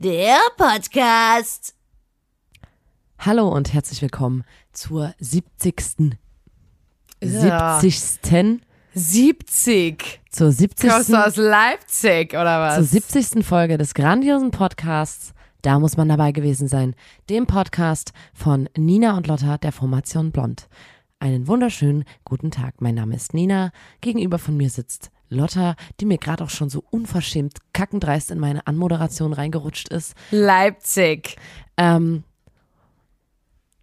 Der Podcast. Hallo und herzlich willkommen zur 70. Ja. 70. 70. Zur 70. Kommst du aus Leipzig oder was? zur 70. Folge des grandiosen Podcasts. Da muss man dabei gewesen sein. Dem Podcast von Nina und Lotta der Formation Blond. Einen wunderschönen guten Tag. Mein Name ist Nina. Gegenüber von mir sitzt Lotta, die mir gerade auch schon so unverschämt kackendreist in meine Anmoderation reingerutscht ist. Leipzig. Ähm,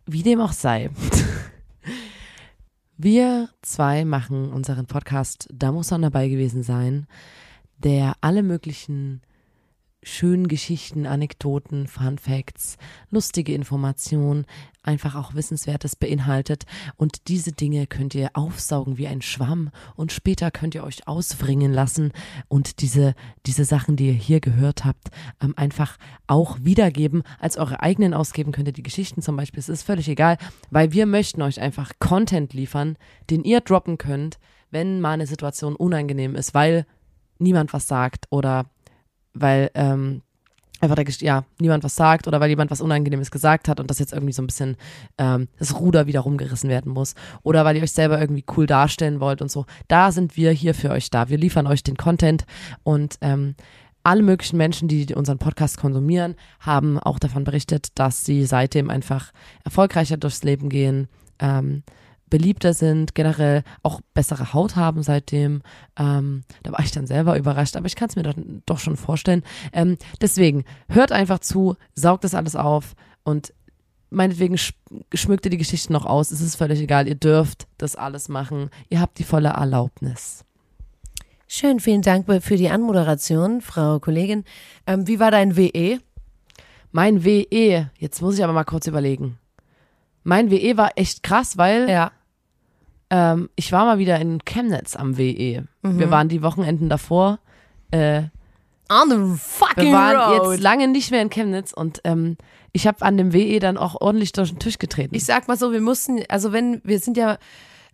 wie dem auch sei. Wir zwei machen unseren Podcast Da muss man dabei gewesen sein, der alle möglichen schönen Geschichten, Anekdoten, Fun Facts, lustige Informationen, einfach auch Wissenswertes beinhaltet. Und diese Dinge könnt ihr aufsaugen wie ein Schwamm und später könnt ihr euch auswringen lassen und diese, diese Sachen, die ihr hier gehört habt, ähm, einfach auch wiedergeben, als eure eigenen ausgeben könnt ihr die Geschichten zum Beispiel. Es ist völlig egal, weil wir möchten euch einfach Content liefern, den ihr droppen könnt, wenn mal eine Situation unangenehm ist, weil niemand was sagt oder weil ähm, einfach der, ja, niemand was sagt oder weil jemand was Unangenehmes gesagt hat und das jetzt irgendwie so ein bisschen ähm, das Ruder wieder rumgerissen werden muss oder weil ihr euch selber irgendwie cool darstellen wollt und so. Da sind wir hier für euch da. Wir liefern euch den Content und ähm, alle möglichen Menschen, die unseren Podcast konsumieren, haben auch davon berichtet, dass sie seitdem einfach erfolgreicher durchs Leben gehen, ähm, beliebter sind, generell auch bessere Haut haben seitdem. Ähm, da war ich dann selber überrascht, aber ich kann es mir doch, doch schon vorstellen. Ähm, deswegen, hört einfach zu, saugt das alles auf und meinetwegen sch schmückt ihr die Geschichte noch aus. Es ist völlig egal, ihr dürft das alles machen. Ihr habt die volle Erlaubnis. Schön, vielen Dank für die Anmoderation, Frau Kollegin. Ähm, wie war dein WE? Mein WE, jetzt muss ich aber mal kurz überlegen. Mein WE war echt krass, weil Ja. Ähm, ich war mal wieder in Chemnitz am WE. Wir waren die Wochenenden davor. Äh, On the fucking wir waren road. jetzt lange nicht mehr in Chemnitz und ähm, ich habe an dem WE dann auch ordentlich durch den Tisch getreten. Ich sag mal so, wir mussten, also wenn, wir sind ja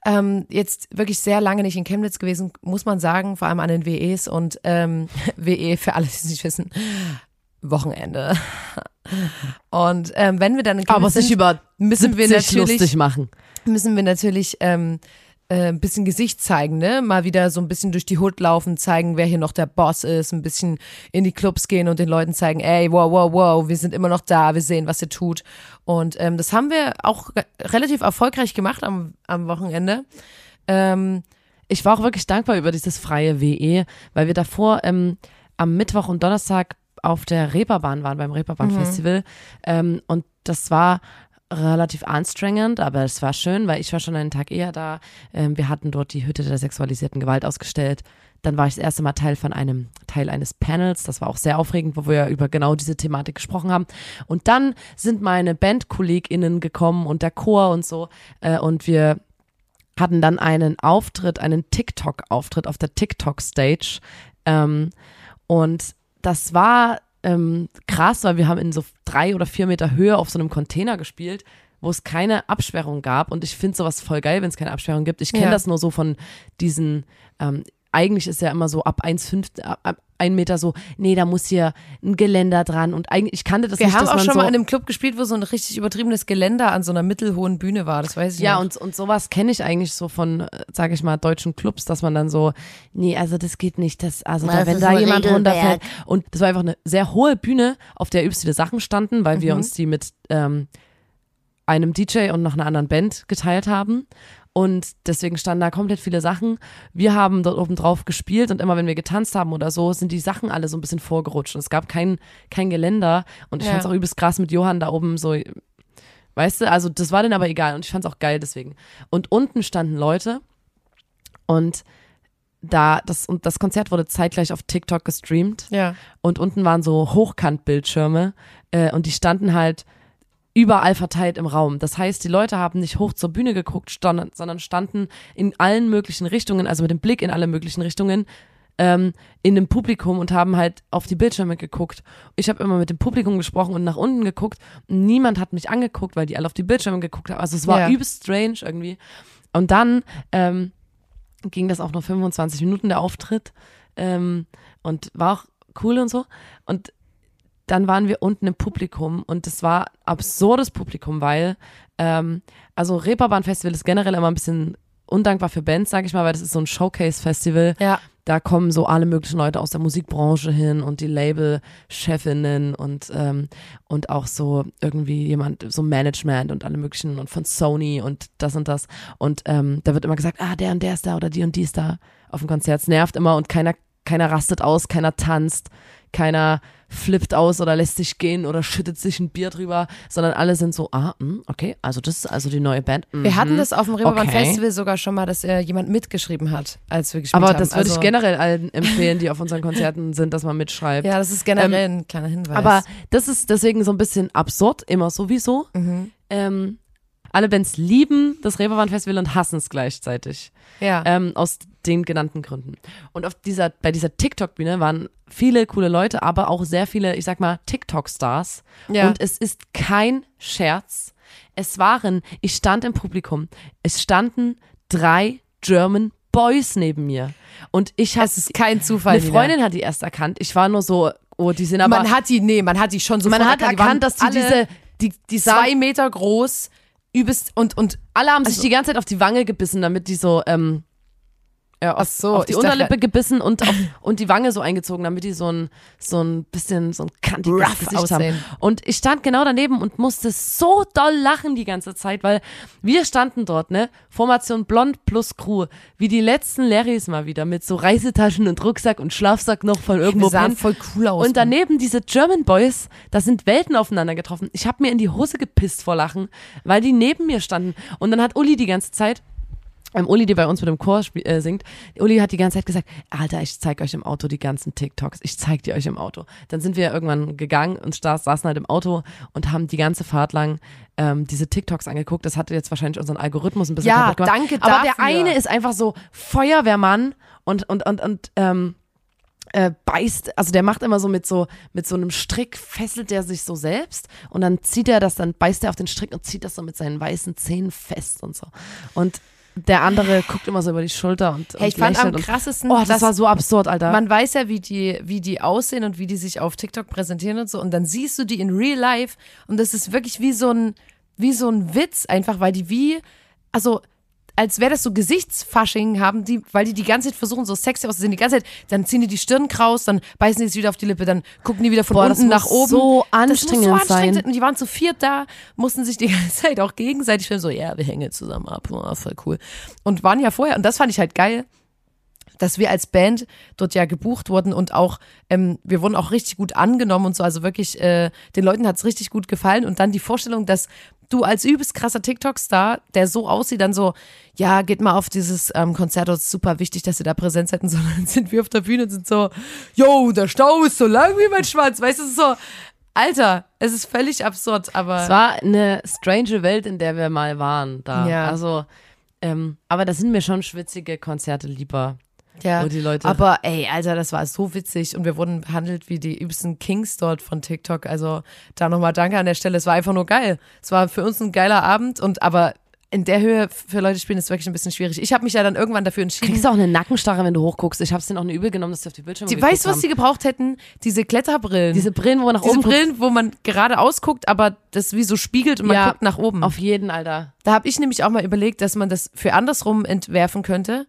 ähm, jetzt wirklich sehr lange nicht in Chemnitz gewesen, muss man sagen, vor allem an den WEs und ähm, WE, für alle, die es nicht wissen, Wochenende. Und ähm, wenn wir dann in Chemnitz aber sich sind, über müssen wir 70 natürlich lustig machen. Müssen wir natürlich ähm, äh, ein bisschen Gesicht zeigen, ne? Mal wieder so ein bisschen durch die Hut laufen, zeigen, wer hier noch der Boss ist, ein bisschen in die Clubs gehen und den Leuten zeigen, ey, wow, wow, wow, wir sind immer noch da, wir sehen, was ihr tut. Und ähm, das haben wir auch re relativ erfolgreich gemacht am, am Wochenende. Ähm, Ich war auch wirklich dankbar über dieses freie WE, weil wir davor ähm, am Mittwoch und Donnerstag auf der Reeperbahn waren, beim Reeperbahn-Festival. Ähm, und das war relativ anstrengend, aber es war schön, weil ich war schon einen Tag eher da. Ähm, wir hatten dort die Hütte der sexualisierten Gewalt ausgestellt. Dann war ich das erste Mal Teil von einem Teil eines Panels. Das war auch sehr aufregend, wo wir über genau diese Thematik gesprochen haben. Und dann sind meine BandkollegInnen gekommen und der Chor und so. Äh, und wir hatten dann einen Auftritt, einen TikTok-Auftritt auf der TikTok-Stage. Ähm, und das war ähm, krass, weil wir haben in so drei oder vier Meter Höhe auf so einem Container gespielt, wo es keine Absperrung gab. Und ich finde sowas voll geil, wenn es keine Absperrung gibt. Ich kenne Ja. das nur so von diesen, ähm, eigentlich ist ja immer so ab 1,5, ab, ab ein Meter so, nee, da muss hier ein Geländer dran. Und eigentlich, ich kannte das wir nicht, haben dass auch man schon so, mal in einem Club gespielt, wo so ein richtig übertriebenes Geländer an so einer mittelhohen Bühne war, das weiß ich Ja, noch. und, und sowas kenne ich eigentlich so von, sage ich mal, deutschen Clubs, dass man dann so, nee, also das geht nicht, das, also da, wenn da jemand Regelwerk. runterfällt. Und das war einfach eine sehr hohe Bühne, auf der übelst viele Sachen standen, weil wir uns die mit ähm, einem DJ und noch einer anderen Band geteilt haben. Und deswegen standen da komplett viele Sachen. Wir haben dort oben drauf gespielt und immer wenn wir getanzt haben oder so, sind die Sachen alle so ein bisschen vorgerutscht. Und es gab kein, kein Geländer. Und ich Ja. fand's auch übelst krass mit Johann da oben so, weißt du, also das war denen aber egal und ich fand's auch geil deswegen. Und unten standen Leute und da, das, und das Konzert wurde zeitgleich auf TikTok gestreamt. Ja. Und unten waren so Hochkantbildschirme äh, und die standen halt überall verteilt im Raum. Das heißt, die Leute haben nicht hoch zur Bühne geguckt, sondern, standen in allen möglichen Richtungen, also mit dem Blick in alle möglichen Richtungen, ähm, in dem Publikum und haben halt auf die Bildschirme geguckt. Ich habe immer mit dem Publikum gesprochen und nach unten geguckt. Niemand hat mich angeguckt, weil die alle auf die Bildschirme geguckt haben. Also es war Ja. übelst strange irgendwie. Und dann ähm, ging das auch noch 25 Minuten der Auftritt ähm, und war auch cool und so. Und dann waren wir unten im Publikum und es war absurdes Publikum, weil ähm, also Reeperbahn Festival ist generell immer ein bisschen undankbar für Bands, sag ich mal, weil das ist so ein Showcase-Festival. Ja. Da kommen so alle möglichen Leute aus der Musikbranche hin und die Label-Chefinnen und, ähm, und auch so irgendwie jemand, so Management und alle möglichen und von Sony und das und das. Und ähm, da wird immer gesagt, ah, der und der ist da oder die und die ist da auf dem Konzert. Es nervt immer und keiner, keiner rastet aus, keiner tanzt, keiner flippt aus oder lässt sich gehen oder schüttet sich ein Bier drüber, sondern alle sind so, ah, mh, okay, also das ist also die neue Band. Wir mhm. hatten das auf dem Reeperbahn Okay. Festival sogar schon mal, dass äh, jemand mitgeschrieben hat, als wir gespielt Aber haben. das würde Also, ich generell allen empfehlen, die auf unseren Konzerten sind, dass man mitschreibt. Ja, das ist generell ein kleiner Hinweis. Aber das ist deswegen so ein bisschen absurd, immer sowieso. Mhm. Ähm, alle Bands lieben das Reeperbahn Festival und hassen es gleichzeitig. ja. Ähm, aus den genannten Gründen. Und auf dieser, bei dieser TikTok-Bühne waren viele coole Leute, aber auch sehr viele, ich sag mal, TikTok-Stars. Ja. Und es ist kein Scherz. Es waren, ich stand im Publikum, es standen drei German Boys neben mir. Und ich habe es ist kein Zufall. eine Freundin hat die erst erkannt. Ich war nur so, oh, die sind aber. man hat die, nee, man hat die schon so man hat erkannt, dass die diese, die, die zwei Meter groß, übelst und und alle haben sich also- die ganze Zeit auf die Wange gebissen, damit die so, ähm, ja, auf, so, auf die ich dachte- Unterlippe gebissen und, auf, und die Wange so eingezogen, damit die so ein, so ein bisschen, so ein kantiges Rough Gesicht aussehen. haben. Und ich stand genau daneben und musste so doll lachen die ganze Zeit, weil wir standen dort, ne, Formation Blond plus Crew, wie die letzten Larrys mal wieder, mit so Reisetaschen und Rucksack und Schlafsack noch von irgendwo wir sahen voll cool aus. Und daneben diese German Boys, da sind Welten aufeinander getroffen. Ich habe mir in die Hose gepisst vor Lachen, weil die neben mir standen. Und dann hat Uli die ganze Zeit, ähm, Uli, die bei uns mit dem Chor äh, singt, Uli hat die ganze Zeit gesagt, Alter, ich zeig euch im Auto die ganzen TikToks. Ich zeig die euch im Auto. Dann sind wir irgendwann gegangen und saßen halt im Auto und haben die ganze Fahrt lang ähm, diese TikToks angeguckt. Das hatte jetzt wahrscheinlich unseren Algorithmus ein bisschen Ja, kaputt gemacht. danke Aber der dafür. eine ist einfach so Feuerwehrmann und, und, und, und, ähm, äh, beißt, also der macht immer so mit so mit so einem Strick fesselt er sich so selbst und dann zieht er das, dann beißt er auf den Strick und zieht das so mit seinen weißen Zähnen fest und so. Und der andere guckt immer so über die Schulter und, hey, ich und fand am lächelt und, krassesten, Oh, das war so absurd, Alter. man weiß ja, wie die, wie die aussehen und wie die sich auf TikTok präsentieren und so. Und dann siehst du die in real life und das ist wirklich wie so ein, wie so ein Witz einfach, weil die wie, also als wäre das so Gesichtsfasching haben die, weil die die ganze Zeit versuchen, so sexy auszusehen, die ganze Zeit, dann ziehen die die Stirn kraus, dann beißen die es wieder auf die Lippe, dann gucken die wieder von Boah, das unten nach oben. so das anstrengend muss so anstrengend sein. Und die waren zu viert da, mussten sich die ganze Zeit auch gegenseitig filmen, so, ja, wir hängen jetzt zusammen ab, oh, voll cool. Und waren ja vorher, und das fand ich halt geil, dass wir als Band dort ja gebucht wurden und auch, ähm, wir wurden auch richtig gut angenommen und so, also wirklich, äh, den Leuten hat's richtig gut gefallen und dann die Vorstellung, dass du als übelst krasser TikTok-Star, der so aussieht, dann so, ja, geht mal auf dieses ähm, Konzert, das ist super wichtig, dass ihr da Präsenz hätten, sondern sind wir auf der Bühne und sind so, yo, der Stau ist so lang wie mein Schwanz, weißt du, es so, Alter, es ist völlig absurd, aber es war eine strange Welt, in der wir mal waren da. Ja. Also, ähm, aber da sind mir schon schwitzige Konzerte lieber. Ja, wo die Leute- aber ey, Alter, das war so witzig und wir wurden behandelt wie die übelsten Kings dort von TikTok. Also da nochmal danke an der Stelle. Es war einfach nur geil. Es war für uns ein geiler Abend und aber in der Höhe für Leute spielen ist wirklich ein bisschen schwierig. Ich habe mich ja dann irgendwann dafür entschieden. Kriegst du auch eine Nackenstarre, wenn du hochguckst. Ich hab's denen auch eine übel genommen, dass die auf die Bildschirme Die, weißt du, was haben. die gebraucht hätten? Diese Kletterbrillen. Diese Brillen, wo man nach Diese oben guckt. Brillen, wo man geradeaus guckt, aber das wie so spiegelt und man Ja, guckt nach oben. Auf jeden, Alter. Da habe ich nämlich auch mal überlegt, dass man das für andersrum entwerfen könnte,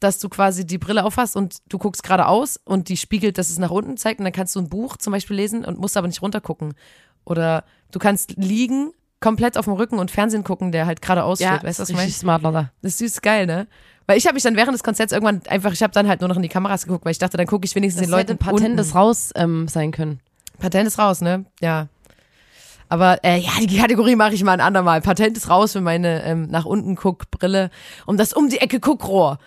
dass du quasi die Brille aufhast und du guckst geradeaus und die spiegelt, dass es nach unten zeigt und dann kannst du ein Buch zum Beispiel lesen und musst aber nicht runtergucken. Oder du kannst liegen, komplett auf dem Rücken und Fernsehen gucken, der halt geradeaus Ja, steht. Weißt du, was ist ich meine? smart, Lotta. Das ist süß geil, ne? Weil ich habe mich dann während des Konzerts irgendwann einfach, ich habe dann halt nur noch in die Kameras geguckt, weil ich dachte, dann gucke ich wenigstens Das den Leuten hätte Patent unten. des raus ähm, sein können. Patent ist raus, ne? Ja. Aber äh, ja, die Kategorie mache ich mal ein andermal. Patent ist raus für meine ähm, nach unten guck Brille und das um die Ecke Guckrohr.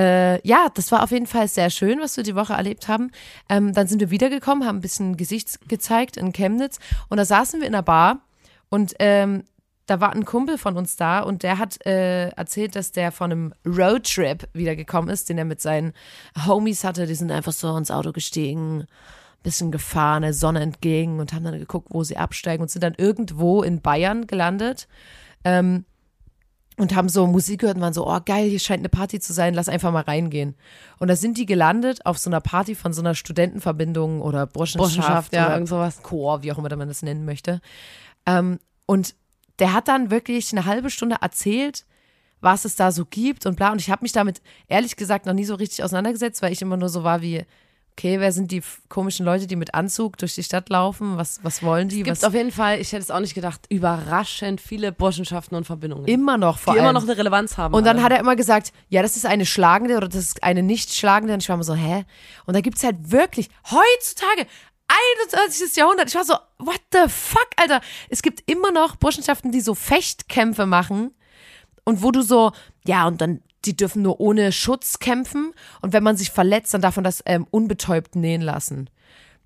Äh, ja, das war auf jeden Fall sehr schön, was wir die Woche erlebt haben. Ähm, dann sind wir wiedergekommen, haben ein bisschen Gesicht gezeigt in Chemnitz und da saßen wir in der Bar und ähm, da war ein Kumpel von uns da und der hat äh, erzählt, dass der von einem Roadtrip wiedergekommen ist, den er mit seinen Homies hatte. Die sind einfach so ins Auto gestiegen, bisschen gefahren, der Sonne entgegen und haben dann geguckt, wo sie absteigen und sind dann irgendwo in Bayern gelandet. Ähm, und haben so Musik gehört und waren so, oh geil, hier scheint eine Party zu sein, lass einfach mal reingehen. Und da sind die gelandet auf so einer Party von so einer Studentenverbindung oder Burschenschaft, Burschenschaft, ja, oder irgend sowas. Chor, wie auch immer man das nennen möchte. Ähm, und der hat dann wirklich eine halbe Stunde erzählt, was es da so gibt und bla. Und ich habe mich damit ehrlich gesagt noch nie so richtig auseinandergesetzt, weil ich immer nur so war wie, okay, wer sind die komischen Leute, die mit Anzug durch die Stadt laufen? Was, was wollen die? Es gibt was auf jeden Fall, ich hätte es auch nicht gedacht, überraschend viele Burschenschaften und Verbindungen. immer noch vor die allem. immer noch eine Relevanz haben. Und dann alle. hat er immer gesagt, ja, das ist eine schlagende oder das ist eine nicht schlagende. Und ich war immer so, hä? Und da gibt's halt wirklich heutzutage 21. Jahrhundert. Ich war so, what the fuck, Alter? Es gibt immer noch Burschenschaften, die so Fechtkämpfe machen und wo du so, ja, und dann, die dürfen nur ohne Schutz kämpfen und wenn man sich verletzt, dann darf man das ähm, unbetäubt nähen lassen.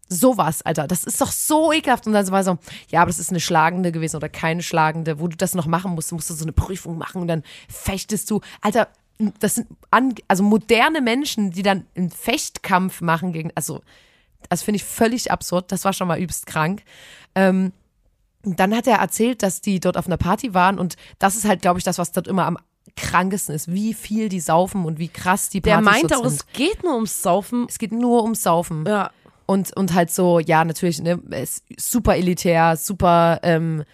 Sowas, Alter, das ist doch so ekelhaft. Und dann war so, ja, aber das ist eine schlagende gewesen oder keine schlagende, wo du das noch machen musst, musst du so eine Prüfung machen und dann fechtest du. Alter, das sind an, also moderne Menschen, die dann einen Fechtkampf machen gegen, also, das finde ich völlig absurd. Das war schon mal übelst krank. Ähm, dann hat er erzählt, dass die dort auf einer Party waren und das ist halt, glaube ich, das, was dort immer am krankesten ist, wie viel die saufen und wie krass die der Partys meint dort auch, es geht nur ums Saufen. Es geht nur ums Saufen. Ja. Und, und halt so, ja, natürlich, ne, super elitär, super ähm,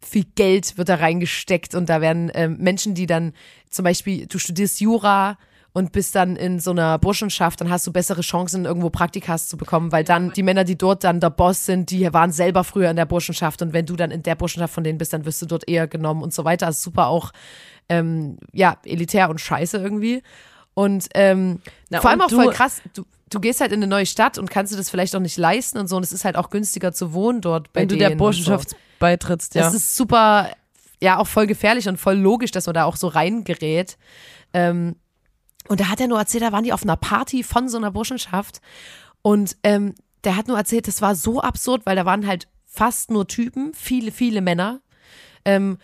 viel Geld wird da reingesteckt und da werden ähm, Menschen, die dann zum Beispiel, du studierst Jura und bist dann in so einer Burschenschaft, dann hast du bessere Chancen, irgendwo Praktikas zu bekommen, weil dann die Männer, die dort dann der Boss sind, die waren selber früher in der Burschenschaft und wenn du dann in der Burschenschaft von denen bist, dann wirst du dort eher genommen und so weiter. Also super auch, ähm, ja, elitär und scheiße irgendwie. Und ähm, Na, vor allem auch voll krass, du, du gehst halt in eine neue Stadt und kannst dir das vielleicht auch nicht leisten und so und es ist halt auch günstiger zu wohnen dort bei Wenn du der und so. Burschenschaft beitrittst, ja. Das ist super, ja, auch voll gefährlich und voll logisch, dass man da auch so reingerät. Ähm, und da hat er nur erzählt, da waren die auf einer Party von so einer Burschenschaft. Und ähm, der hat nur erzählt, das war so absurd, weil da waren halt fast nur Typen, viele, viele Männer. Ähm,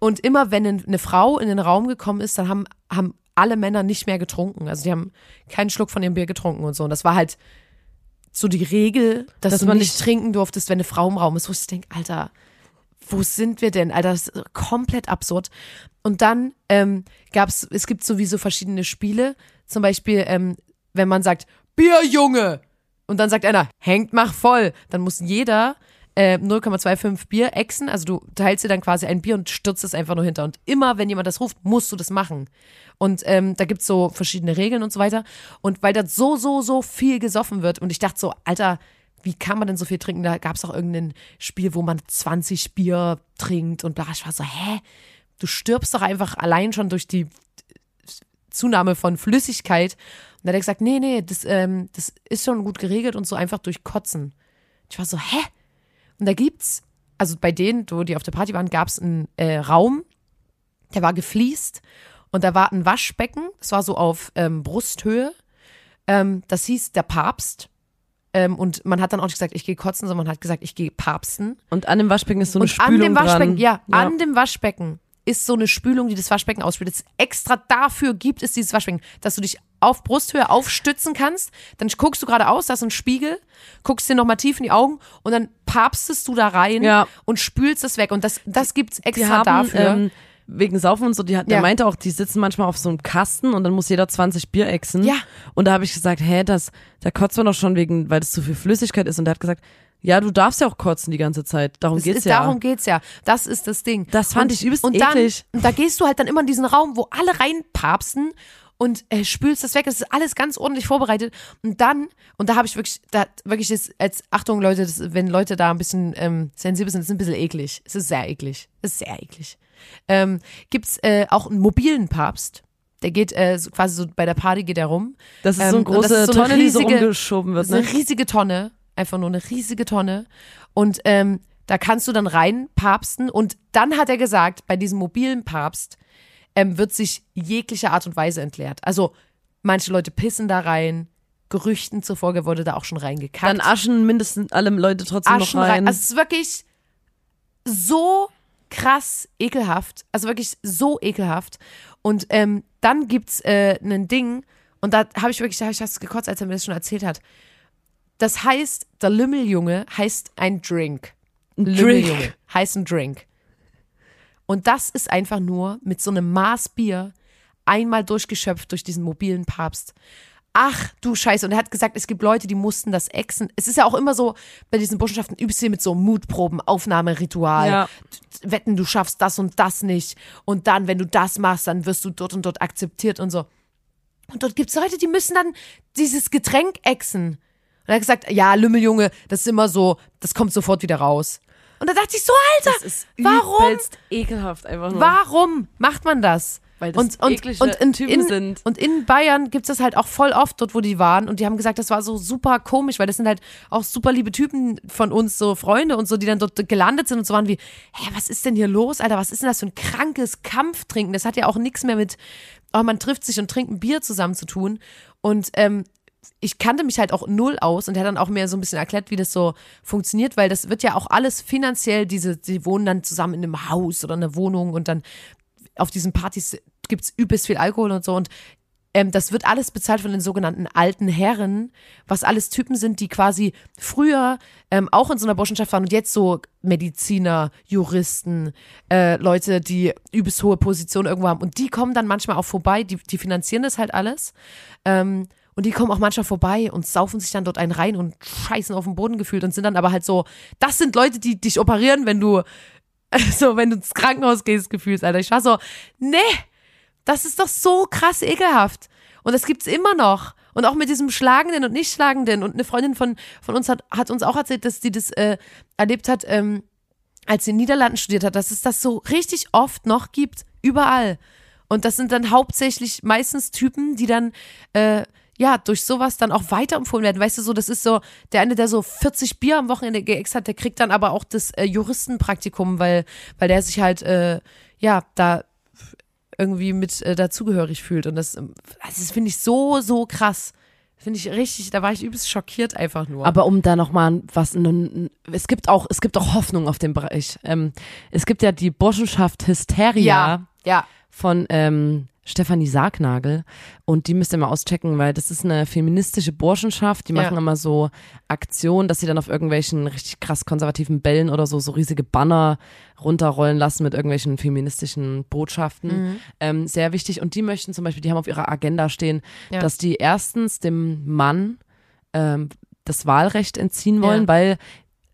und immer wenn ein- eine Frau in den Raum gekommen ist, dann haben, haben alle Männer nicht mehr getrunken. Also die haben keinen Schluck von ihrem Bier getrunken und so. Und das war halt so die Regel, dass, Dass du man nicht nicht- trinken durftest, wenn eine Frau im Raum ist, wo ich denke, Alter, wo sind wir denn? Alter, das ist komplett absurd. Und dann ähm, gab's, es gibt sowieso verschiedene Spiele. Zum Beispiel, ähm, wenn man sagt, Bier, Junge! Und dann sagt einer, hängt, mach voll. Dann muss jeder äh, 0,25 Bier exen. Also du teilst dir dann quasi ein Bier und stürzt es einfach nur hinter. Und immer, wenn jemand das ruft, musst du das machen. Und ähm, da gibt's so verschiedene Regeln und so weiter. Und weil das so, so, so viel gesoffen wird. Und ich dachte so, Alter, wie kann man denn so viel trinken? Da gab's auch irgendein Spiel, wo man 20 Bier trinkt und bla. Ich war so, hä? Du stirbst doch einfach allein schon durch die Zunahme von Flüssigkeit. Und dann hat er gesagt, nee, nee, das, ähm, das ist schon gut geregelt und so einfach durch Kotzen. Ich war so, hä? Und da gibt's, also bei denen, wo die auf der Party waren, gab's einen äh, Raum, der war gefliest und da war ein Waschbecken, das war so auf ähm, Brusthöhe. Ähm, das hieß der Papst. Ähm, und man hat dann auch nicht gesagt, ich gehe kotzen, sondern man hat gesagt, ich gehe papsten. Und an dem Waschbecken ist so eine Und Spülung an dem Waschbecken, dran. ja, an dem Waschbecken ist so eine Spülung, die das Waschbecken ausspült. Extra dafür gibt es dieses Waschbecken, dass du dich auf Brusthöhe aufstützen kannst. Dann guckst du geradeaus, da ist ein Spiegel, guckst dir nochmal tief in die Augen und dann papstest du da rein Ja. und spülst es weg. Und das, das gibt's extra haben, dafür. Ähm, wegen Saufen und so, die, der Ja. meinte auch, die sitzen manchmal auf so einem Kasten und dann muss jeder 20 Bier exen. Ja. Und da habe ich gesagt, hä, das, da kotzt man doch schon wegen, weil das zu viel Flüssigkeit ist. Und der hat gesagt, ja, du darfst ja auch kotzen die ganze Zeit. Darum Das geht's ist, ja. Darum geht's ja. Das ist das Ding. Das fand und, ich übelst und dann, eklig. Und da gehst du halt dann immer in diesen Raum, wo alle reinpapsten und äh, spülst das weg. Das ist alles ganz ordentlich vorbereitet. Und dann, und da habe ich wirklich, da wirklich das, als Achtung, Leute, das, wenn Leute da ein bisschen ähm, sensibel sind, ist ein bisschen eklig. Es ist sehr eklig. Es ist sehr eklig. Ähm, gibt's äh, auch einen mobilen Papst. Der geht äh, so quasi so bei der Party geht er rum. Das ist Ähm, so eine und das große so eine Tonne, die so riesige- rumgeschoben wird, ne? eine riesige Tonne. Einfach nur eine riesige Tonne. Und ähm, da kannst du dann rein papsten. Und dann hat er gesagt, bei diesem mobilen Papst, ähm, wird sich jeglicher Art und Weise entleert. Also manche Leute pissen da rein, Gerüchten zufolge wurde da auch schon reingekackt. Dann aschen mindestens alle Leute trotzdem Aschen noch rein. rein. Also es ist wirklich so krass ekelhaft. Also wirklich so ekelhaft. Und ähm, dann gibt's äh, ein Ding, und da habe ich wirklich, da habe ich das gekotzt, als er mir das schon erzählt hat. Das heißt, der Lümmeljunge heißt ein Drink. Lümmeljunge heißt ein Drink. Und das ist einfach nur mit so einem Maß Bier einmal durchgeschöpft durch diesen mobilen Papst. Ach du Scheiße. Und er hat gesagt, es gibt Leute, die mussten das exen. Es ist ja auch immer so, bei diesen Burschenschaften übst du mit so Mutproben, Aufnahmeritual. Ja. Wetten, du schaffst das und das nicht. Und dann, wenn du das machst, dann wirst du dort und dort akzeptiert und so. Und dort gibt's Leute, die müssen dann dieses Getränk exen. Und er hat gesagt, ja, Lümmeljunge, das ist immer so, das kommt sofort wieder raus. Und da dachte ich so, Alter, das ist warum? ekelhaft einfach nur. Warum macht man das? Weil das und, und, und in, Typen in, sind. Und in Bayern gibt's das halt auch voll oft dort, wo die waren. Und die haben gesagt, das war so super komisch, weil das sind halt auch super liebe Typen von uns, so Freunde und so, die dann dort gelandet sind und so waren wie, hä, was ist denn hier los, Alter? Was ist denn das für ein krankes Kampftrinken? Das hat ja auch nichts mehr mit, oh, man trifft sich und trinkt ein Bier zusammen zu tun. Und ähm, ich kannte mich halt auch null aus und er hat dann auch mir so ein bisschen erklärt, wie das so funktioniert, weil das wird ja auch alles finanziell, diese, die wohnen dann zusammen in einem Haus oder einer Wohnung und dann auf diesen Partys gibt's übelst viel Alkohol und so und ähm, das wird alles bezahlt von den sogenannten alten Herren, was alles Typen sind, die quasi früher ähm, auch in so einer Burschenschaft waren und jetzt so Mediziner, Juristen, äh, Leute, die übelst hohe Positionen irgendwo haben. Und die kommen dann manchmal auch vorbei, die, die finanzieren das halt alles. Ähm, und die kommen auch manchmal vorbei und saufen sich dann dort einen rein und scheißen auf den Boden gefühlt und sind dann aber halt so, das sind Leute, die dich operieren, wenn du, so, wenn du ins Krankenhaus gehst, gefühlt, Alter. Ich war so, nee, das ist doch so krass ekelhaft. Und das gibt's immer noch. Und auch mit diesem Schlagenden und Nicht-Schlagenden. Und eine Freundin von, von uns hat, hat uns auch erzählt, dass sie das äh, erlebt hat, ähm, als sie in den Niederlanden studiert hat, dass es das so richtig oft noch gibt. Überall. Und das sind dann hauptsächlich meistens Typen, die dann, äh, ja, durch sowas dann auch weiterempfohlen werden. Weißt du, so, das ist so, der eine, der so 40 Bier am Wochenende geext hat, der kriegt dann aber auch das äh, Juristenpraktikum, weil, weil der sich halt, äh, ja, da irgendwie mit äh, dazugehörig fühlt. Und das, also das finde ich so, so krass. Finde ich richtig, da war ich übelst schockiert einfach nur. Aber um da nochmal was, es gibt auch, es gibt auch Hoffnung auf dem Bereich. Ähm, es gibt ja die Burschenschaft Hysteria ja, ja. von ähm, Stefanie Sargnagel und die müsst ihr mal auschecken, weil das ist eine feministische Burschenschaft, die machen Ja. immer so Aktionen, dass sie dann auf irgendwelchen richtig krass konservativen Bällen oder so so riesige Banner runterrollen lassen mit irgendwelchen feministischen Botschaften. Mhm. Ähm, sehr wichtig und die möchten zum Beispiel, die haben auf ihrer Agenda stehen, Ja. dass die erstens dem Mann ähm, das Wahlrecht entziehen wollen, Ja. weil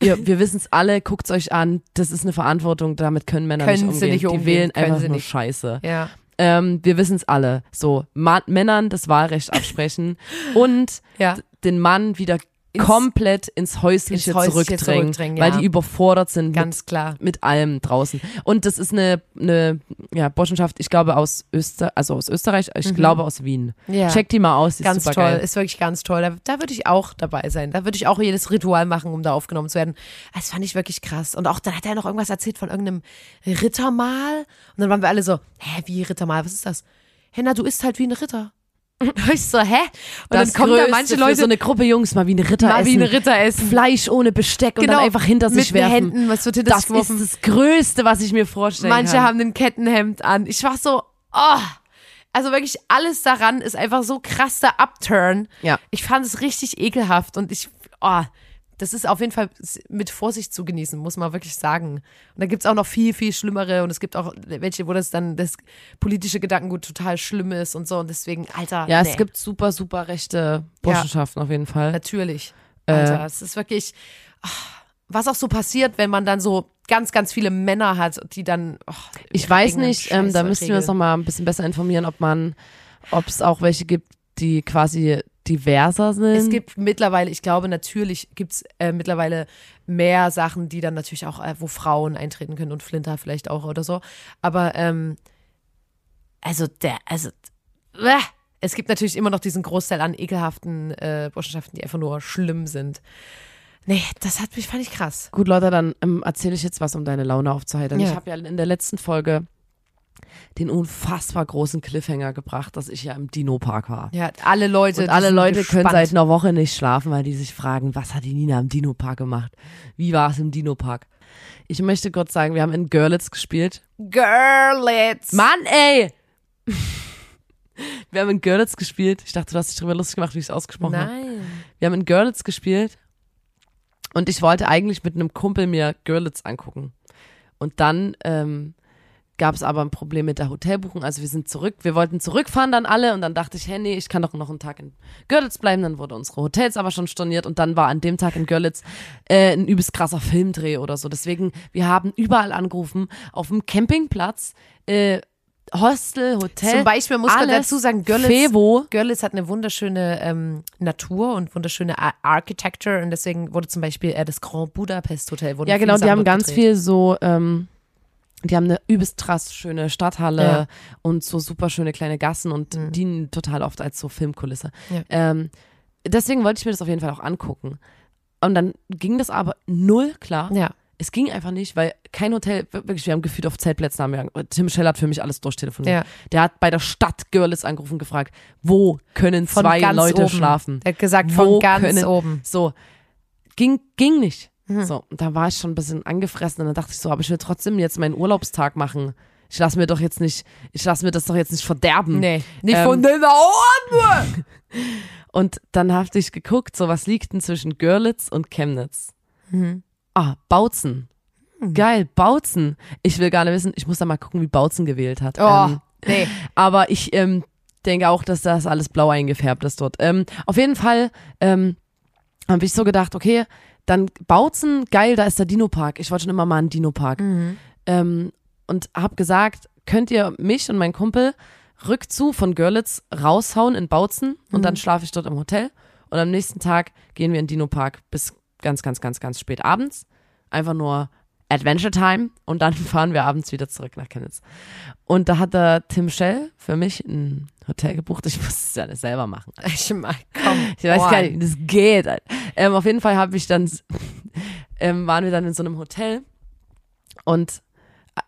ihr, wir wissen es alle, guckt's euch an, das ist eine Verantwortung, damit können Männer Können nicht umgehen. nicht die umgehen, wählen können einfach nur nicht. Scheiße. Ja. Ähm, wir wissen es alle. So, Ma Männern das Wahlrecht absprechen und Ja. den Mann wieder Ins- komplett ins Häusliche, ins Häusliche zurückdrängen, zurückdrängen, weil ja. die überfordert sind mit, Ganz klar. mit allem draußen. Und das ist eine, eine ja, Burschenschaft, ich glaube aus Öster, also aus Österreich, ich glaube aus Wien. Mhm. Ja. Check die mal aus, die Ganz ist toll, geil. ist wirklich ganz toll. Da, da würde ich auch dabei sein. Da würde ich auch jedes Ritual machen, um da aufgenommen zu werden. Das fand ich wirklich krass. Und auch dann hat er noch irgendwas erzählt von irgendeinem Rittermahl. Und dann waren wir alle so, hä, wie Rittermahl, was ist das? Hä, na, du isst halt wie ein Ritter. Und ich so, hä? Und das dann kommen da manche für Leute so eine Gruppe Jungs mal wie eine Ritter mal essen. wie ein Ritter essen. Fleisch ohne Besteck und dann einfach hinter sich mit den werfen. Händen, was wird das geworfen? ist das Größte, was ich mir vorstellen Manche kann. haben ein Kettenhemd an. Ich war so, oh. Also wirklich alles daran ist einfach so krass der Upturn. Ja. Ich fand es richtig ekelhaft und ich, oh, das ist auf jeden Fall mit Vorsicht zu genießen, muss man wirklich sagen. Und da gibt's auch noch viel, viel schlimmere und es gibt auch welche, wo das dann das politische Gedankengut total schlimm ist und so. Und deswegen, Alter. Ja, nee, es gibt super, super rechte Burschenschaften auf jeden Fall. Natürlich. Äh. Alter, es ist wirklich, ah, was auch so passiert, wenn man dann so ganz, ganz viele Männer hat, die dann. oh, Ich weiß nicht, ähm, da müssten wir uns noch mal ein bisschen besser informieren, ob man, ob es auch welche gibt, die quasi diverser sind. Es gibt mittlerweile, ich glaube natürlich gibt's äh, mittlerweile mehr Sachen, die dann natürlich auch, äh, wo Frauen eintreten können und Flinter vielleicht auch oder so. Aber ähm, also der, also äh, es gibt natürlich immer noch diesen Großteil an ekelhaften äh, Burschenschaften, die einfach nur schlimm sind. Nee, das hat mich, fand ich krass. Gut, Leute, dann ähm, erzähle ich jetzt was, um deine Laune aufzuheitern. Ja. Ich habe ja in der letzten Folge den unfassbar großen Cliffhanger gebracht, dass ich ja im Dino-Park war. Ja, alle Leute. Und alle Leute gespannt. können seit einer Woche nicht schlafen, weil die sich fragen, was hat die Nina im Dino-Park gemacht? Wie war es im Dino-Park? Ich möchte kurz sagen, wir haben in Görlitz gespielt. Girlets. Mann, ey! Wir haben in Görlitz gespielt. Ich dachte, du hast dich darüber lustig gemacht, wie ich es ausgesprochen habe. Nein. Wir haben in Görlitz gespielt und ich wollte eigentlich mit einem Kumpel mir Görlitz angucken. Und dann ähm, gab es aber ein Problem mit der Hotelbuchung. Also wir sind zurück, wir wollten zurückfahren dann alle und dann dachte ich, hey, nee, ich kann doch noch einen Tag in Görlitz bleiben. Dann wurde unsere Hotels aber schon storniert und dann war an dem Tag in Görlitz äh, ein übelst krasser Filmdreh oder so. Deswegen, wir haben überall angerufen, auf dem Campingplatz, äh, Hostel, Hotel. Zum Beispiel muss man dazu sagen, Görlitz, Fevo. Görlitz hat eine wunderschöne ähm, Natur und wunderschöne Ar Architecture und deswegen wurde zum Beispiel äh, das Grand Budapest Hotel Ja, genau, die haben ganz gedreht. viel so, ähm, die haben eine übelst krass schöne Stadthalle Ja. und so super schöne kleine Gassen und Mhm. dienen total oft als so Filmkulisse. Ja. Ähm, deswegen wollte ich mir das auf jeden Fall auch angucken. Und dann ging das aber null klar. Ja. Es ging einfach nicht, weil kein Hotel, wirklich, wir haben gefühlt auf Zeltplätzen, haben wir, Tim Schell hat für mich alles durchtelefoniert. Ja. Der hat bei der Stadt Görlitz angerufen, gefragt, wo können Von zwei Leute oben. schlafen? Er hat gesagt, Wo von ganz können- oben. So, ging, ging nicht. Mhm. So, und da war ich schon ein bisschen angefressen und dann dachte ich so, aber ich will trotzdem jetzt meinen Urlaubstag machen. Ich lasse mir doch jetzt nicht, ich lasse mir das doch jetzt nicht verderben. Nee, nicht Ähm, von den Ohren. Und dann habe ich geguckt, so was liegt denn zwischen Görlitz und Chemnitz? Mhm. Ah, Bautzen. Geil, Bautzen. Ich will gar nicht wissen, ich muss da mal gucken, wie Bautzen gewählt hat. Oh, Ähm, nee. aber ich ähm, denke auch, dass das alles blau eingefärbt ist dort. Ähm, auf jeden Fall ähm, habe ich so gedacht, okay, dann Bautzen, geil, da ist der Dino-Park. Ich wollte schon immer mal einen Dino-Park. Mhm. Ähm, und habe gesagt, könnt ihr mich und meinen Kumpel rückzu von Görlitz raushauen in Bautzen und dann schlafe ich dort im Hotel. Und am nächsten Tag gehen wir in den Dino-Park bis ganz, ganz, ganz, ganz spät abends. Einfach nur Adventure Time und dann fahren wir abends wieder zurück nach Chemnitz. Und da hat der Tim Shell für mich ein Hotel gebucht. Ich muss es ja nicht selber machen. Ich mein, komm. Ich weiß gar nicht, wie das geht. Ähm, auf jeden Fall habe ich dann, ähm, waren wir dann in so einem Hotel und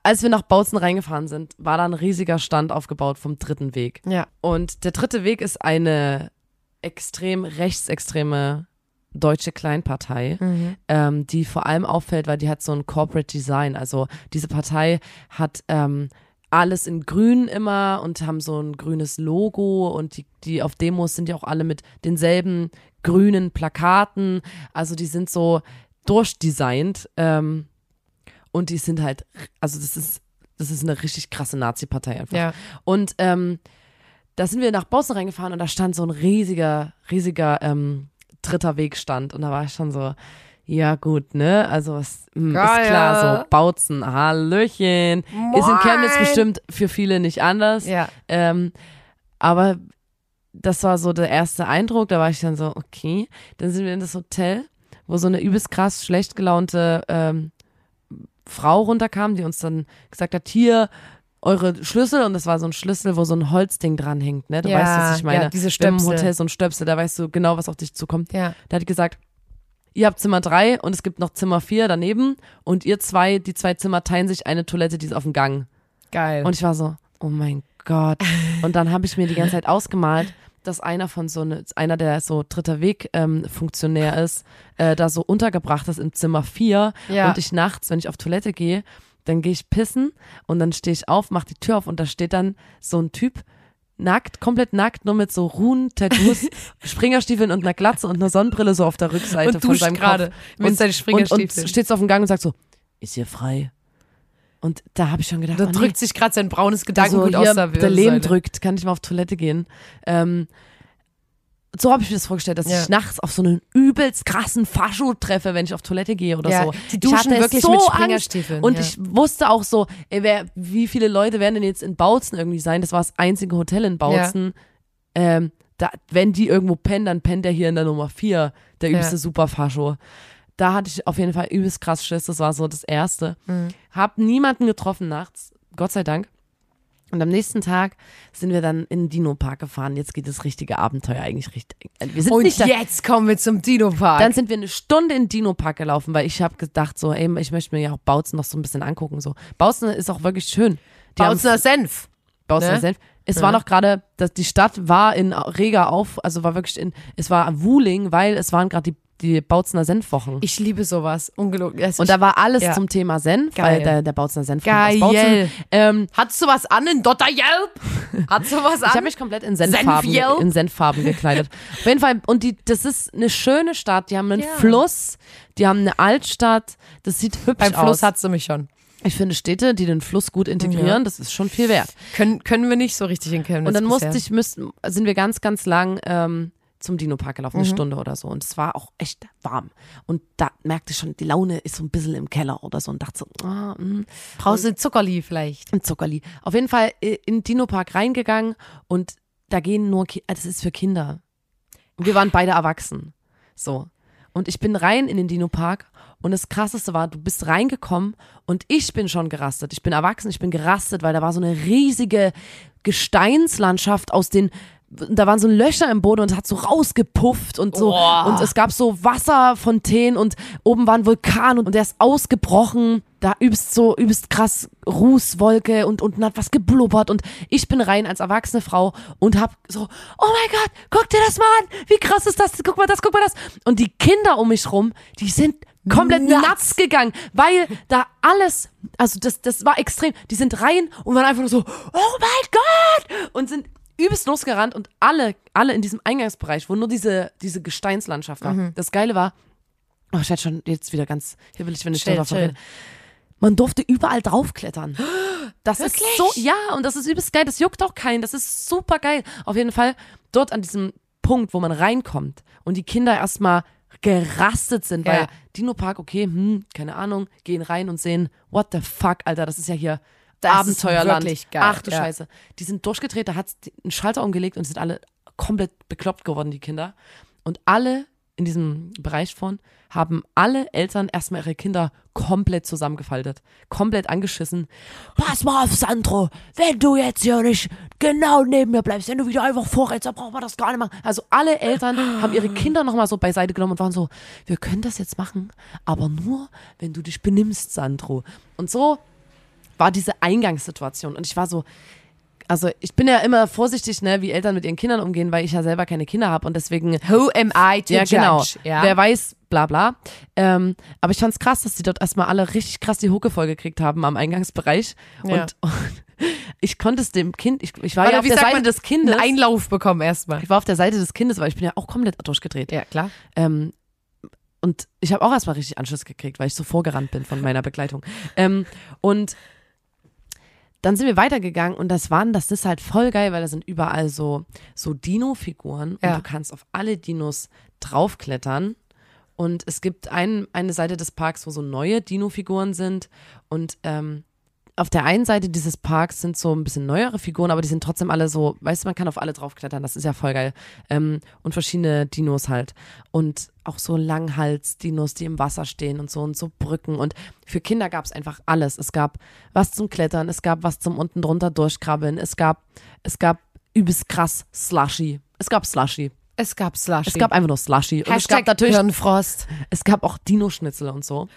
als wir nach Bautzen reingefahren sind, war da ein riesiger Stand aufgebaut vom dritten Weg. Ja. Und der dritte Weg ist eine extrem rechtsextreme deutsche Kleinpartei, Mhm. ähm, die vor allem auffällt, weil die hat so ein Corporate Design. Also diese Partei hat ähm, alles in grün immer und haben so ein grünes Logo und die, die auf Demos sind ja auch alle mit denselben grünen Plakaten. Also die sind so durchdesignt ähm, und die sind halt, also das ist, das ist eine richtig krasse Nazi-Partei einfach. Ja. Und ähm, da sind wir nach Bautzen reingefahren und da stand so ein riesiger, riesiger ähm, dritter Wegstand. Und da war ich schon so, ja gut, ne? Also was, hm, ist klar, so Bautzen, Hallöchen. Ist in Chemnitz Moin. bestimmt für viele nicht anders. Ja. Ähm, aber das war so der erste Eindruck. Da war ich dann so, okay. Dann sind wir in das Hotel, wo so eine übelst krass schlecht gelaunte ähm, Frau runterkam, die uns dann gesagt hat, hier eure Schlüssel und das war so ein Schlüssel, wo so ein Holzding dran hängt, ne? Du Ja, weißt, was ich meine. ja, diese haben Im Stöpsel. Hotel so ein Stöpsel, da weißt du genau, was auf dich zukommt. Ja. Da hat gesagt, ihr habt Zimmer drei und es gibt noch Zimmer vier daneben und ihr zwei, die zwei Zimmer teilen sich eine Toilette, die ist auf dem Gang. Geil. Und ich war so, oh mein Gott. Und dann habe ich mir die ganze Zeit ausgemalt, dass einer von so ne, einer, der so dritter Weg ähm, Funktionär ist, äh, da so untergebracht ist im Zimmer vier Ja. und ich nachts, wenn ich auf Toilette gehe, dann gehe ich pissen und dann stehe ich auf, mache die Tür auf und da steht dann so ein Typ nackt, komplett nackt, nur mit so Ruhen, Tattoos, Springerstiefeln und einer Glatze und einer Sonnenbrille so auf der Rückseite von seinem gerade Kopf. mit und, und, und steht so auf dem Gang und sagt so, ist hier frei. Und da habe ich schon gedacht, da oh nee. drückt sich gerade sein braunes so, Gedankengut hier, aus der der Lehm drückt, kann ich mal auf Toilette gehen. Ähm, so habe ich mir das vorgestellt, dass Ja. ich nachts auf so einen übelst krassen Fascho treffe, wenn ich auf Toilette gehe oder Ja, so. die duschen wirklich so mit Angst. Springerstiefeln, Und ja. ich wusste auch so, ey, wer, wie viele Leute werden denn jetzt in Bautzen irgendwie sein? Das war das einzige Hotel in Bautzen. Ähm, da, wenn die irgendwo pennen, dann pennt der hier in der Nummer vier, der Ja. übelste Superfascho. Da hatte ich auf jeden Fall übelst krass Schiss. Das war so das Erste. Mhm. Hab niemanden getroffen nachts, Gott sei Dank. Und am nächsten Tag sind wir dann in den Dino-Park gefahren. Jetzt geht das richtige Abenteuer eigentlich richtig. Wir sind Und jetzt kommen wir zum Dino-Park. dann sind wir eine Stunde in den Dino-Park gelaufen, weil ich habe gedacht so, ey, ich möchte mir ja auch Bautzen noch so ein bisschen angucken. So. Bautzen ist auch wirklich schön. Die haben Bautzner Senf. Bautzner ne? Senf. Es Ja. war noch gerade, dass die Stadt war in reger auf, also war wirklich in, es war Wuling, weil es waren gerade die, die Bautzner Senfwochen. Ich liebe sowas. Ungelogen. Also und da war alles ja. zum Thema Senf, Geil. weil der, der Bautzner Senf Geil. kommt aus Bautzen. Ähm, Hattest du was an in Dotterjelp? Hattest du was an? Ich habe mich komplett in Senffarben, Senfjelp? in Senffarben gekleidet. Auf jeden Fall, und die, das ist eine schöne Stadt. Die haben einen Ja. Fluss, die haben eine Altstadt. Das sieht hübsch Beim aus. Fluss hattest du mich schon. ich finde Städte, die den Fluss gut integrieren, Ja. das ist schon viel wert. Können, können wir nicht so richtig in Chemnitz Und dann bisher. musste ich, müssten, sind wir ganz, ganz lang ähm, zum Dino-Park gelaufen, Mhm. eine Stunde oder so. Und es war auch echt warm. Und da merkte ich schon, die Laune ist so ein bisschen im Keller oder so und dachte so, ah, mh. Brauchst du ein Zuckerli vielleicht? Ein Zuckerli. Auf jeden Fall äh, in den Dino-Park reingegangen und da gehen nur, Ki das ist für Kinder. Und wir waren beide erwachsen. So. Und ich bin rein in den Dino-Park und das krasseste war, du bist reingekommen und ich bin schon gerastet. Ich bin erwachsen, ich bin gerastet, weil da war so eine riesige Gesteinslandschaft aus den da waren so Löcher im Boden und es hat so rausgepufft und so Boah. und es gab so Wasserfontänen und oben war ein Vulkan und der ist ausgebrochen. Da übst so übst krass Rußwolke und unten hat was geblubbert und ich bin rein als erwachsene Frau und hab so oh mein Gott, guck dir das mal an. Wie krass ist das? Guck mal das, guck mal das. Und die Kinder um mich rum, die sind komplett nuts gegangen, weil da alles, also das, das war extrem. Die sind rein und waren einfach nur so, oh mein Gott! Und sind übelst losgerannt und alle, alle in diesem Eingangsbereich, wo nur diese, diese Gesteinslandschaft war. Mhm. Das Geile war, oh, ich werde schon jetzt wieder ganz, hier will ich, wenn ich Chill, chill. rede. Man durfte überall draufklettern. Das Wirklich? ist so, ja, und das ist übelst geil. Das juckt auch keinen. Das ist super geil. Auf jeden Fall dort an diesem Punkt, wo man reinkommt und die Kinder erstmal gerastet sind, Ja. weil Dino Park, okay, hm, keine Ahnung, gehen rein und sehen, what the fuck, Alter, das ist ja hier Das ist Abenteuerland. wirklich geil, Ach du ja. Scheiße. Die sind durchgedreht, da hat einen Schalter umgelegt und sind alle komplett bekloppt geworden, die Kinder. Und alle in diesem Bereich von haben alle Eltern erstmal ihre Kinder komplett zusammengefaltet, komplett angeschissen. Pass mal auf, Sandro, wenn du jetzt hier nicht genau neben mir bleibst, wenn du wieder einfach vorrennst, dann braucht man das gar nicht machen. Also alle Eltern haben ihre Kinder nochmal so beiseite genommen und waren so, wir können das jetzt machen, aber nur, wenn du dich benimmst, Sandro. Und so war diese Eingangssituation. Und ich war so, also ich bin ja immer vorsichtig, ne, wie Eltern mit ihren Kindern umgehen, weil ich ja selber keine Kinder habe und deswegen Who am I to ja, judge? genau. Ja. Wer weiß, bla bla. Ähm, aber ich fand's krass, dass die dort erstmal alle richtig krass die Hucke vollgekriegt haben am Eingangsbereich. Ja. Und, und ich konnte es dem Kind, ich, ich war Oder ja auf der Seite man, des Kindes. Einen Einlauf bekommen erstmal. Ich war auf der Seite des Kindes, weil ich bin ja auch komplett durchgedreht. Ja, klar. Ähm, und ich habe auch erstmal richtig Anschluss gekriegt, weil ich so vorgerannt bin von meiner Begleitung. Ähm, und dann sind wir weitergegangen und das waren, das ist halt voll geil, weil da sind überall so, so Dino-Figuren Ja. und du kannst auf alle Dinos draufklettern. Und es gibt ein, eine Seite des Parks, wo so neue Dino-Figuren sind. Und ähm, auf der einen Seite dieses Parks sind so ein bisschen neuere Figuren, aber die sind trotzdem alle so, weißt du, man kann auf alle draufklettern, das ist ja voll geil. Ähm, und verschiedene Dinos halt. Und auch so Langhals-Dinos, die im Wasser stehen und so und so Brücken. Und für Kinder gab es einfach alles. Es gab was zum Klettern, es gab was zum unten drunter durchkrabbeln, es gab, es gab übelst krass Slushy. Es gab Slushy. Es gab Slush. Es gab einfach nur Slushy. Und es Hashtag gab natürlich, Hirnfrost. es gab auch Dino-Schnitzel und so.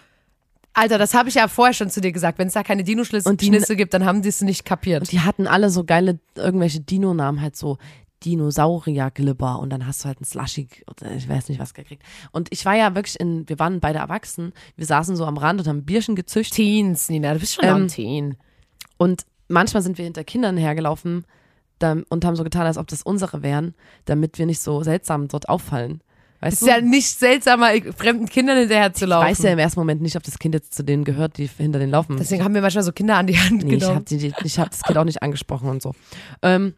Alter, das habe ich ja vorher schon zu dir gesagt. Wenn es da keine Dino-Schnitzel gibt, dann haben die es nicht kapiert. Und die hatten alle so geile, irgendwelche Dino-Namen, halt so Dinosaurier-Glibber und dann hast du halt einen Slushy, oder ich weiß nicht was gekriegt. Und ich war ja wirklich in, wir waren beide erwachsen, wir saßen so am Rand und haben Bierchen gezüchtet Teens, Nina, du bist schon Ähm, ein Teen. und manchmal sind wir hinter Kindern hergelaufen und haben so getan, als ob das unsere wären, damit wir nicht so seltsam dort auffallen. Weißt Es du? ist ja nicht seltsamer, fremden Kindern hinterher zu ich laufen. weiß ja im ersten Moment nicht, ob das Kind jetzt zu denen gehört, die hinter denen laufen. Deswegen haben wir manchmal so Kinder an die Hand Nee, ich genommen. habe ich hab das Kind auch nicht angesprochen und so. Ähm,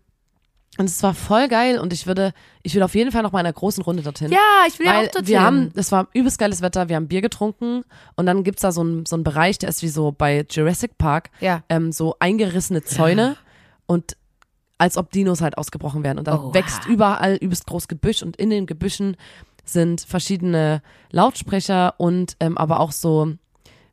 und es war voll geil und ich würde, ich will auf jeden Fall noch mal in einer großen Runde dorthin. ja, ich will ja Weil auch dorthin. wir haben, es war übelst geiles Wetter, wir haben Bier getrunken und dann gibt's da so einen so einen Bereich, der ist wie so bei Jurassic Park, Ja. ähm, so eingerissene Zäune und als ob Dinos halt ausgebrochen wären. Und dann Oha. wächst überall übelst groß Gebüsch und in den Gebüschen sind verschiedene Lautsprecher und ähm, aber auch so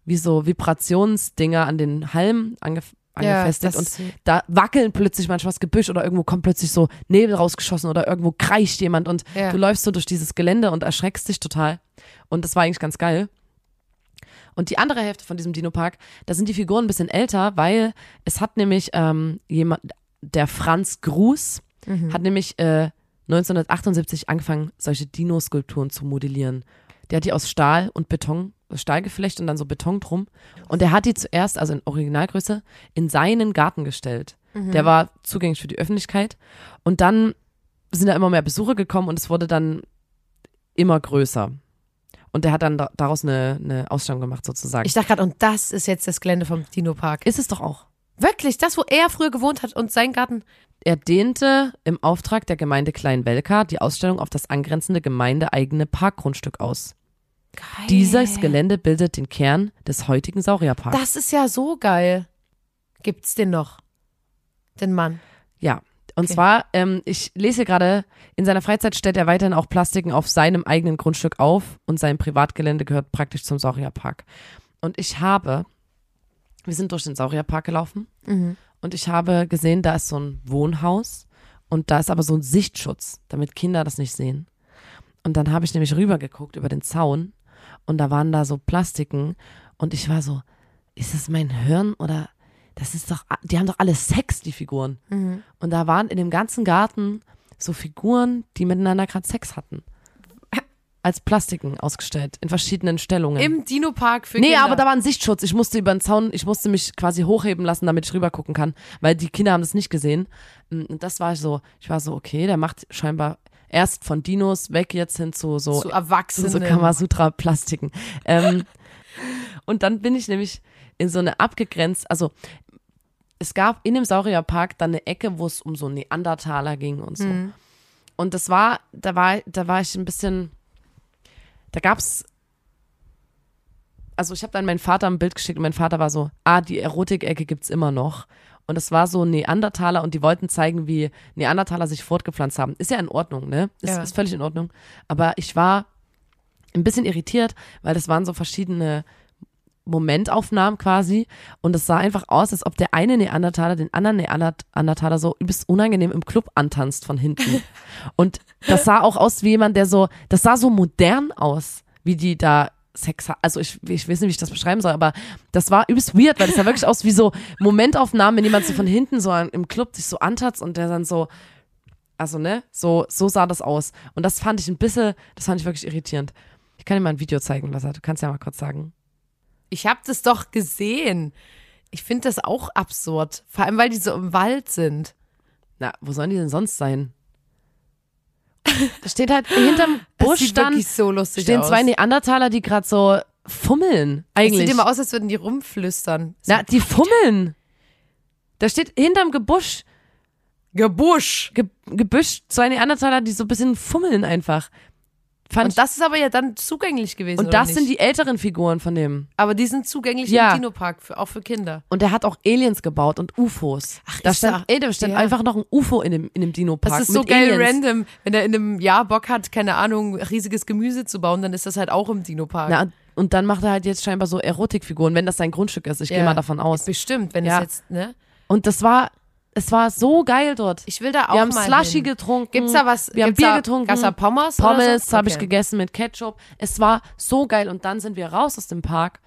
wie so Vibrationsdinger an den Halmen ange angefestigt das und da wackeln plötzlich manchmal das Gebüsch oder irgendwo kommt plötzlich so Nebel rausgeschossen oder irgendwo kreischt jemand und Ja. du läufst so durch dieses Gelände und erschreckst dich total. Und das war eigentlich ganz geil. Und die andere Hälfte von diesem Dino-Park, da sind die Figuren ein bisschen älter, weil es hat nämlich ähm, jemand, der Franz Gruß, hat nämlich äh, 1978 angefangen, solche Dino-Skulpturen zu modellieren. Der hat die aus Stahl und Beton, Stahlgeflecht und dann so Beton drum. Und der hat die zuerst, also in Originalgröße, in seinen Garten gestellt. Der war zugänglich für die Öffentlichkeit. Und dann sind da immer mehr Besucher gekommen und es wurde dann immer größer. Und der hat dann da, daraus eine, eine Ausstellung gemacht, sozusagen. Ich dachte gerade, und das ist jetzt das Gelände vom Dino-Park. ist es doch auch. Wirklich, das, wo er früher gewohnt hat und sein Garten. Er dehnte im Auftrag der Gemeinde Kleinwelka die Ausstellung auf das angrenzende gemeindeeigene Parkgrundstück aus. Geil. Dieses Gelände bildet den Kern des heutigen Saurierparks. Das ist ja so geil. Gibt's den noch? Den Mann. Ja. Und Okay. zwar, ähm, ich lese gerade, in seiner Freizeit stellt er weiterhin auch Plastiken auf seinem eigenen Grundstück auf und sein Privatgelände gehört praktisch zum Saurierpark. Und ich habe, wir sind durch den Saurierpark gelaufen und ich habe gesehen, da ist so ein Wohnhaus und da ist aber so ein Sichtschutz, damit Kinder das nicht sehen. Und dann habe ich nämlich rübergeguckt über den Zaun und da waren da so Plastiken und ich war so, ist das mein Hirn oder das ist doch, die haben doch alle Sex, die Figuren. Und da waren in dem ganzen Garten so Figuren, die miteinander gerade Sex hatten. Als Plastiken ausgestellt, in verschiedenen Stellungen. Im Dino-Park für Nee, Kinder. aber da war ein Sichtschutz. Ich musste über den Zaun, ich musste mich quasi hochheben lassen, damit ich rüber gucken kann, weil die Kinder haben das nicht gesehen. Und das war so, ich war so, okay, der macht scheinbar erst von Dinos weg jetzt hin zu so, zu zu Erwachsenen. so Kamasutra-Plastiken. ähm, und dann bin ich nämlich in so eine abgegrenzt, also es gab in dem Saurierpark dann eine Ecke, wo es um so Neandertaler ging und so. Mhm. Und das war, da war, da war ich ein bisschen, da gab's, also ich habe dann meinen Vater ein Bild geschickt und mein Vater war so, ah, die Erotik-Ecke gibt's immer noch. Und das war so Neandertaler und die wollten zeigen, wie Neandertaler sich fortgepflanzt haben. Ist ja in Ordnung, ne? Ist, Ja. ist völlig in Ordnung. Aber ich war ein bisschen irritiert, weil das waren so verschiedene Momentaufnahmen quasi und es sah einfach aus, als ob der eine Neandertaler den anderen Neandertaler so übelst unangenehm im Club antanzt von hinten. und das sah auch aus wie jemand, der so, das sah so modern aus, wie die da Sex hat. Also ich, ich weiß nicht, wie ich das beschreiben soll, aber das war übelst weird, weil das sah wirklich aus wie so Momentaufnahmen, wenn jemand so von hinten so an- im Club sich so antatzt und der dann so, also ne, so, so sah das aus. Und das fand ich ein bisschen, das fand ich wirklich irritierend. Ich kann dir mal ein Video zeigen, Lasse. Du kannst ja mal kurz sagen. Ich habe das doch gesehen. Ich finde das auch absurd. Vor allem, weil die so im Wald sind. Na, wo sollen die denn sonst sein? Da steht halt hinterm Das Busch dann so lustig stehen aus. zwei Neandertaler, die gerade so fummeln. Es Eigentlich. sieht immer aus, als würden die rumflüstern. Na, die fummeln. Da steht hinterm Gebusch, Gebusch. Ge Gebüsch zwei Neandertaler, die so ein bisschen fummeln einfach. Fand Und das ist aber ja dann zugänglich gewesen. und das sind die älteren Figuren von dem. Aber die sind zugänglich Ja. im Dino-Park, für, auch für Kinder. Und der hat auch Aliens gebaut und UFOs. Ach, da ist stand, da- ey, da stand ja. einfach noch ein UFO in dem, in dem Dino-Park. Das ist so geil Aliens. random. Wenn er in einem Jahr Bock hat, keine Ahnung, riesiges Gemüse zu bauen, dann ist das halt auch im Dino-Park. Na, und dann macht er halt jetzt scheinbar so Erotikfiguren, wenn das sein Grundstück ist. Ich gehe Ja. mal davon aus. Bestimmt, wenn Ja. es jetzt, ne? Und das war, es war so geil dort. Ich will da auch Wir haben mal Slushy hin. getrunken. Gibt's da was? Wir haben Bier da, getrunken. Gab's da Pommes? Pommes so? habe ich Okay. gegessen mit Ketchup. Es war so geil. Und dann sind wir raus aus dem Park.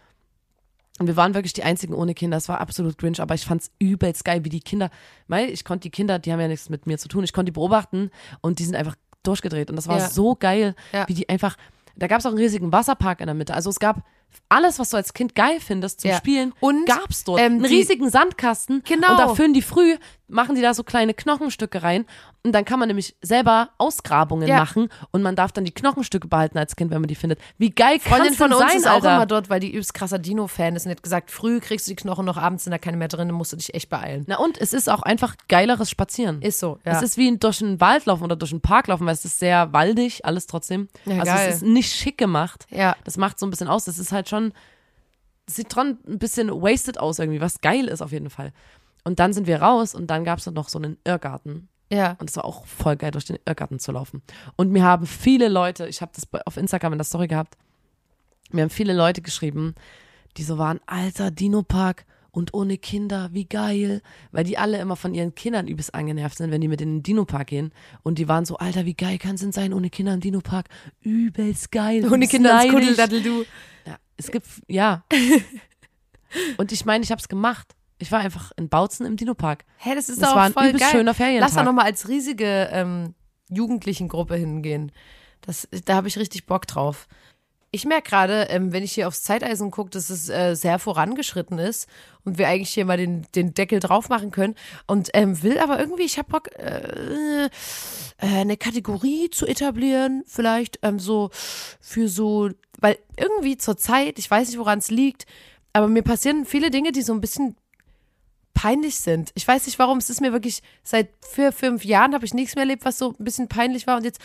Und wir waren wirklich die einzigen ohne Kinder. Es war absolut cringe, aber ich fand's übelst geil, wie die Kinder, weil ich konnte die Kinder, die haben ja nichts mit mir zu tun, ich konnte die beobachten und die sind einfach durchgedreht. Und das war Ja. so geil, Ja. wie die einfach, da gab's auch einen riesigen Wasserpark in der Mitte. Also es gab alles, was du als Kind geil findest zum Ja. Spielen, Und, gab's dort. ähm, einen riesigen Sandkasten. Genau. Und da füllen die früh, machen die da so kleine Knochenstücke rein. Und dann kann man nämlich selber Ausgrabungen Ja. machen und man darf dann die Knochenstücke behalten als Kind, wenn man die findet. Wie geil Freundin kann's von uns sein, ist auch Alter? immer dort, weil die übelst krasser Dino-Fan ist und hat gesagt, früh kriegst du die Knochen noch, abends sind da keine mehr drin, dann musst du dich echt beeilen. Na und es ist auch einfach geileres Spazieren. Ist so, ja. Es ist wie ein- durch einen Wald laufen oder durch einen Park laufen, weil es ist sehr waldig, alles trotzdem. Ja, also geil. es ist nicht schick gemacht. ja. Das macht so ein bisschen aus. Das ist halt schon, sieht schon ein bisschen wasted aus irgendwie, was geil ist auf jeden Fall. Und dann sind wir raus und dann gab es noch so einen Irrgarten. Ja. Und es war auch voll geil, durch den Irrgarten zu laufen. Und mir haben viele Leute, ich habe das auf Instagram in der Story gehabt, mir haben viele Leute geschrieben, die so waren, alter Dino-Park und ohne Kinder, wie geil. Weil die alle immer von ihren Kindern übelst angenervt sind, wenn die mit in den Dino-Park gehen. Und die waren so, alter, wie geil kann es denn sein ohne Kinder im Dino-Park? Übelst geil. Ohne Kinder ins. Kuddeldaddel, du. Ja, Es gibt, ja. Und ich meine, ich habe es gemacht. Ich war einfach in Bautzen im Dino-Park. Hä, das ist Das auch war ein voll übelst geil. schöner Ferientag. Lass doch nochmal als riesige ähm, Jugendlichen-Gruppe hingehen. Das, da habe ich richtig Bock drauf. Ich merke gerade, ähm, wenn ich hier aufs Zeiteisen gucke, dass es äh, sehr vorangeschritten ist und wir eigentlich hier mal den, den Deckel drauf machen können. Und ähm, will aber irgendwie, ich habe Bock, äh, äh, eine Kategorie zu etablieren, vielleicht ähm, so für so, weil irgendwie zur Zeit, ich weiß nicht, woran es liegt, aber mir passieren viele Dinge, die so ein bisschen peinlich sind. Ich weiß nicht warum, es ist mir wirklich, seit vier, fünf Jahren habe ich nichts mehr erlebt, was so ein bisschen peinlich war und jetzt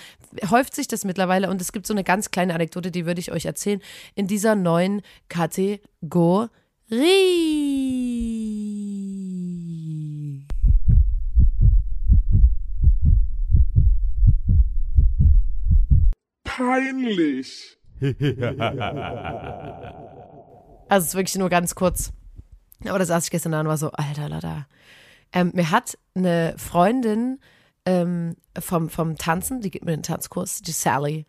häuft sich das mittlerweile und es gibt so eine ganz kleine Anekdote, die würde ich euch erzählen, in dieser neuen Kategorie. Peinlich. Also es ist wirklich nur ganz kurz. Aber da saß ich gestern da und war so, alter, lada. Ähm, mir hat eine Freundin ähm, vom, vom Tanzen, die geht mit in den Tanzkurs, die Sally,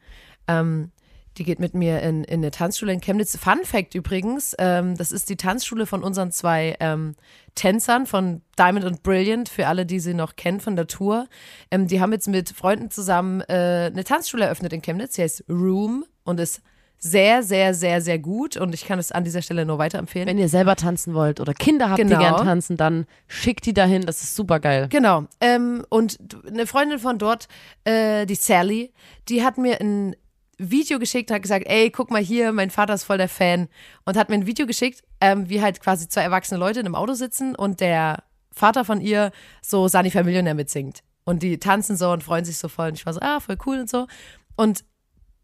ähm, die geht mit mir in, in eine Tanzschule in Chemnitz. Fun Fact übrigens, ähm, das ist die Tanzschule von unseren zwei ähm, Tänzern von Diamond und Brilliant, für alle, die sie noch kennen von der Tour. Ähm, die haben jetzt mit Freunden zusammen äh, eine Tanzschule eröffnet in Chemnitz, die heißt Room und ist sehr, sehr, sehr, sehr gut und ich kann es an dieser Stelle nur weiterempfehlen. Wenn ihr selber tanzen wollt oder Kinder habt, Genau. die gern tanzen, dann schickt die dahin. Das ist super geil. Genau. Ähm, und eine Freundin von dort, äh, die Sally, die hat mir ein Video geschickt, hat gesagt, ey, guck mal hier, mein Vater ist voll der Fan. Und hat mir ein Video geschickt, ähm, wie halt quasi zwei erwachsene Leute in einem Auto sitzen und der Vater von ihr so Sunny Millionär mitsingt. Und die tanzen so und freuen sich so voll. Und ich war so, ah, voll cool und so. Und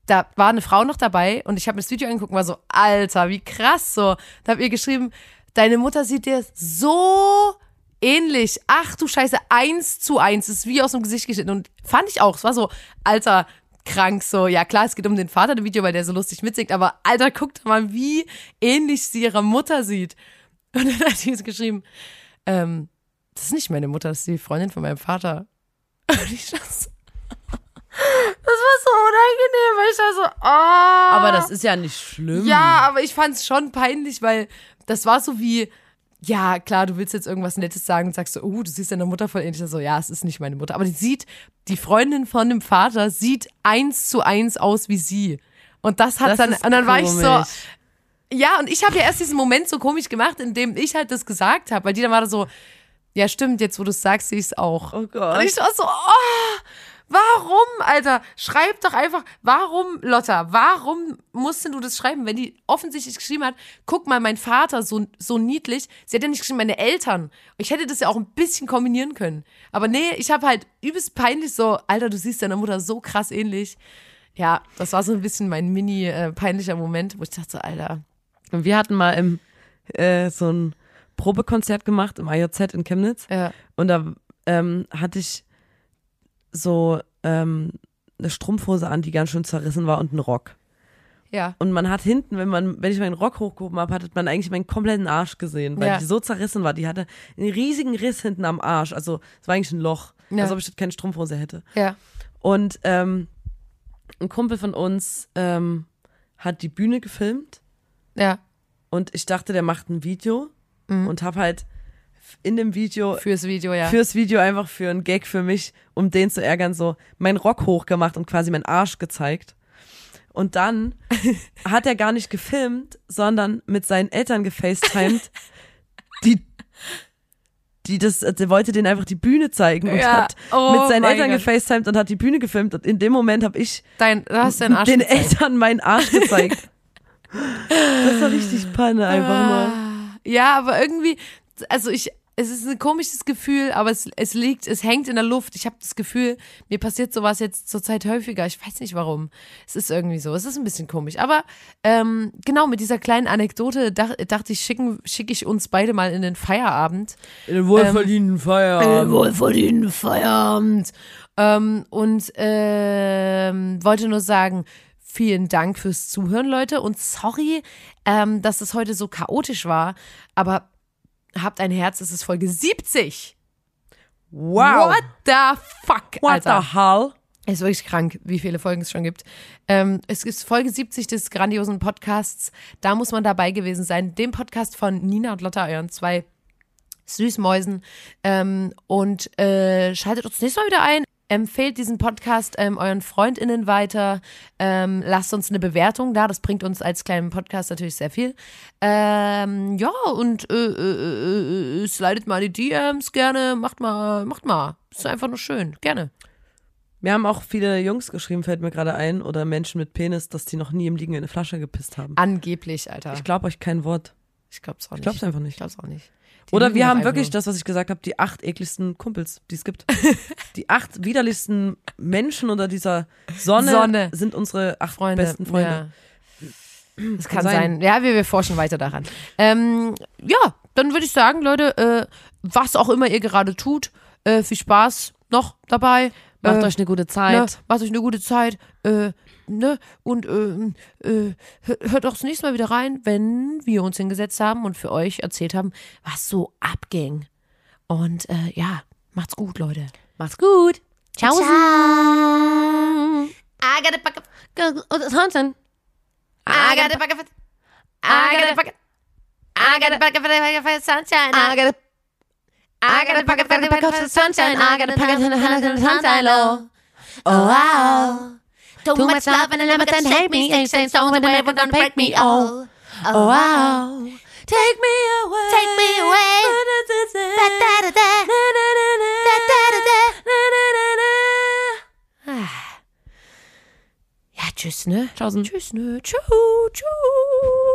da war eine Frau noch dabei und ich habe mir das Video angeguckt und war so, Alter, wie krass so. Da hab ihr geschrieben, deine Mutter sieht dir so ähnlich. Ach du Scheiße, eins zu eins. Das ist wie aus dem Gesicht geschnitten. Und fand ich auch. Es war so, Alter, krank so. Ja klar, es geht um den Vater im Video, weil der so lustig mitsingt. Aber Alter, guckt mal, wie ähnlich sie ihrer Mutter sieht. Und dann hat sie es geschrieben, ähm, das ist nicht meine Mutter, das ist die Freundin von meinem Vater. Und ich dachte so, das war so unangenehm, weil ich da so, oh. Aber das ist ja nicht schlimm. Ja, aber ich fand es schon peinlich, weil das war so wie, ja, klar, du willst jetzt irgendwas Nettes sagen und sagst so, oh, du siehst deiner Mutter voll ähnlich. So, ja, es ist nicht meine Mutter. Aber die sieht, die Freundin von dem Vater sieht eins zu eins aus wie sie. Und das hat Das dann, und dann war ich so, komisch. ja, und ich habe ja erst diesen Moment so komisch gemacht, in dem ich halt das gesagt habe, weil die dann war da so, ja, stimmt, jetzt wo du es sagst, sehe ich es auch. Oh Gott. Und ich war so, oh, warum, Alter? Schreib doch einfach, warum, Lotta, warum musst du das schreiben, wenn die offensichtlich geschrieben hat, guck mal, mein Vater, so, so niedlich. Sie hat ja nicht geschrieben, meine Eltern. Ich hätte das ja auch ein bisschen kombinieren können. Aber nee, ich habe halt übelst peinlich so, Alter, du siehst deiner Mutter so krass ähnlich. Ja, das war so ein bisschen mein mini äh, peinlicher Moment, wo ich dachte, so, Alter. Und wir hatten mal im, äh, so ein Probekonzert gemacht im IOZ in Chemnitz. Ja. Und da ähm, hatte ich so ähm, eine Strumpfhose an, die ganz schön zerrissen war und einen Rock. Ja. Und man hat hinten, wenn man, wenn ich meinen Rock hochgehoben habe, hat man eigentlich meinen kompletten Arsch gesehen, weil Ja. die so zerrissen war. Die hatte einen riesigen Riss hinten am Arsch. Also es war eigentlich ein Loch, Ja. als ob ich keine Strumpfhose hätte. Ja. Und ähm, ein Kumpel von uns ähm, hat die Bühne gefilmt Ja. und ich dachte, der macht ein Video und habe halt in dem Video Fürs Video, ja. fürs Video einfach für einen Gag für mich, um den zu ärgern, so meinen Rock hochgemacht und quasi meinen Arsch gezeigt. Und dann hat er gar nicht gefilmt, sondern mit seinen Eltern gefacetimed, die die das, der wollte denen einfach die Bühne zeigen und Ja. hat Oh mit seinen Eltern Gott. gefacetimed und hat die Bühne gefilmt und in dem Moment habe ich Dein, den gezeigt. Eltern meinen Arsch gezeigt. das war richtig Panne einfach nur. Ja, aber irgendwie, also ich, es ist ein komisches Gefühl, aber es, es liegt, es hängt in der Luft. Ich habe das Gefühl, mir passiert sowas jetzt zurzeit häufiger. Ich weiß nicht warum. Es ist irgendwie so. Es ist ein bisschen komisch. Aber ähm, genau, mit dieser kleinen Anekdote dach, dachte ich, schicke ich uns beide mal in den Feierabend. In den wohlverdienten Feierabend. wohlverdienten Feierabend. Ähm, und ähm, wollte nur sagen, vielen Dank fürs Zuhören, Leute. Und sorry, ähm, dass es heute so chaotisch war. Aber habt ein Herz, es ist Folge 70. Wow. What the fuck, What Alter. the hell? Es ist wirklich krank, wie viele Folgen es schon gibt. Ähm, es ist Folge 70 des grandiosen Podcasts. Da muss man dabei gewesen sein. Dem Podcast von Nina und Lotta, euren zwei Süßmäusen. Ähm, und äh, schaltet uns nächstes Mal wieder ein. Empfehlt diesen Podcast ähm, euren FreundInnen weiter. Ähm, lasst uns eine Bewertung da. Das bringt uns als kleinen Podcast natürlich sehr viel. Ähm, ja, und äh, äh, äh, slidet mal die DMs gerne. Macht mal, macht mal. Ist einfach nur schön. Gerne. Mir haben auch viele Jungs geschrieben, fällt mir gerade ein, oder Menschen mit Penis, dass die noch nie im Liegen in eine Flasche gepisst haben. Angeblich, Alter. Ich glaube euch kein Wort. Ich glaub's auch nicht. Ich glaub's einfach nicht. Ich glaub's auch nicht. Die Oder wir haben wirklich nur. das, was ich gesagt habe, die acht ekligsten Kumpels, die es gibt. die acht widerlichsten Menschen unter dieser Sonne, Sonne. sind unsere acht Freunde. besten Freunde. Ja. Das kann sein. sein. Ja, wir, wir forschen weiter daran. Ähm, ja, dann würde ich sagen, Leute, äh, was auch immer ihr gerade tut, äh, viel Spaß noch dabei. Macht äh, euch eine gute Zeit. Ne, macht euch eine gute Zeit. Äh, ne? Und äh, äh, hör- hört auch das nächste Mal wieder rein, wenn wir uns hingesetzt haben und für euch erzählt haben, was so abging. Und äh, ja, macht's gut, Leute. Macht's gut. Ciao. I I got a bucket. got Hansen. I got a bucket. I got a bucket. I got a bucket for the sunshine. I got a I got a bucket for the bucket for sunshine. I got a bucket for the sunshine. Oh, oh, wow. Too much love and never can hate me. Ain't saying so and never gonna break me. Oh, oh, wow. Take me away. Take me away. Da, da, da, da. Da, da, da, da. Ja, tschüss, ne? Tschaußen. Tschüss, ne? Tschüss, tschüss.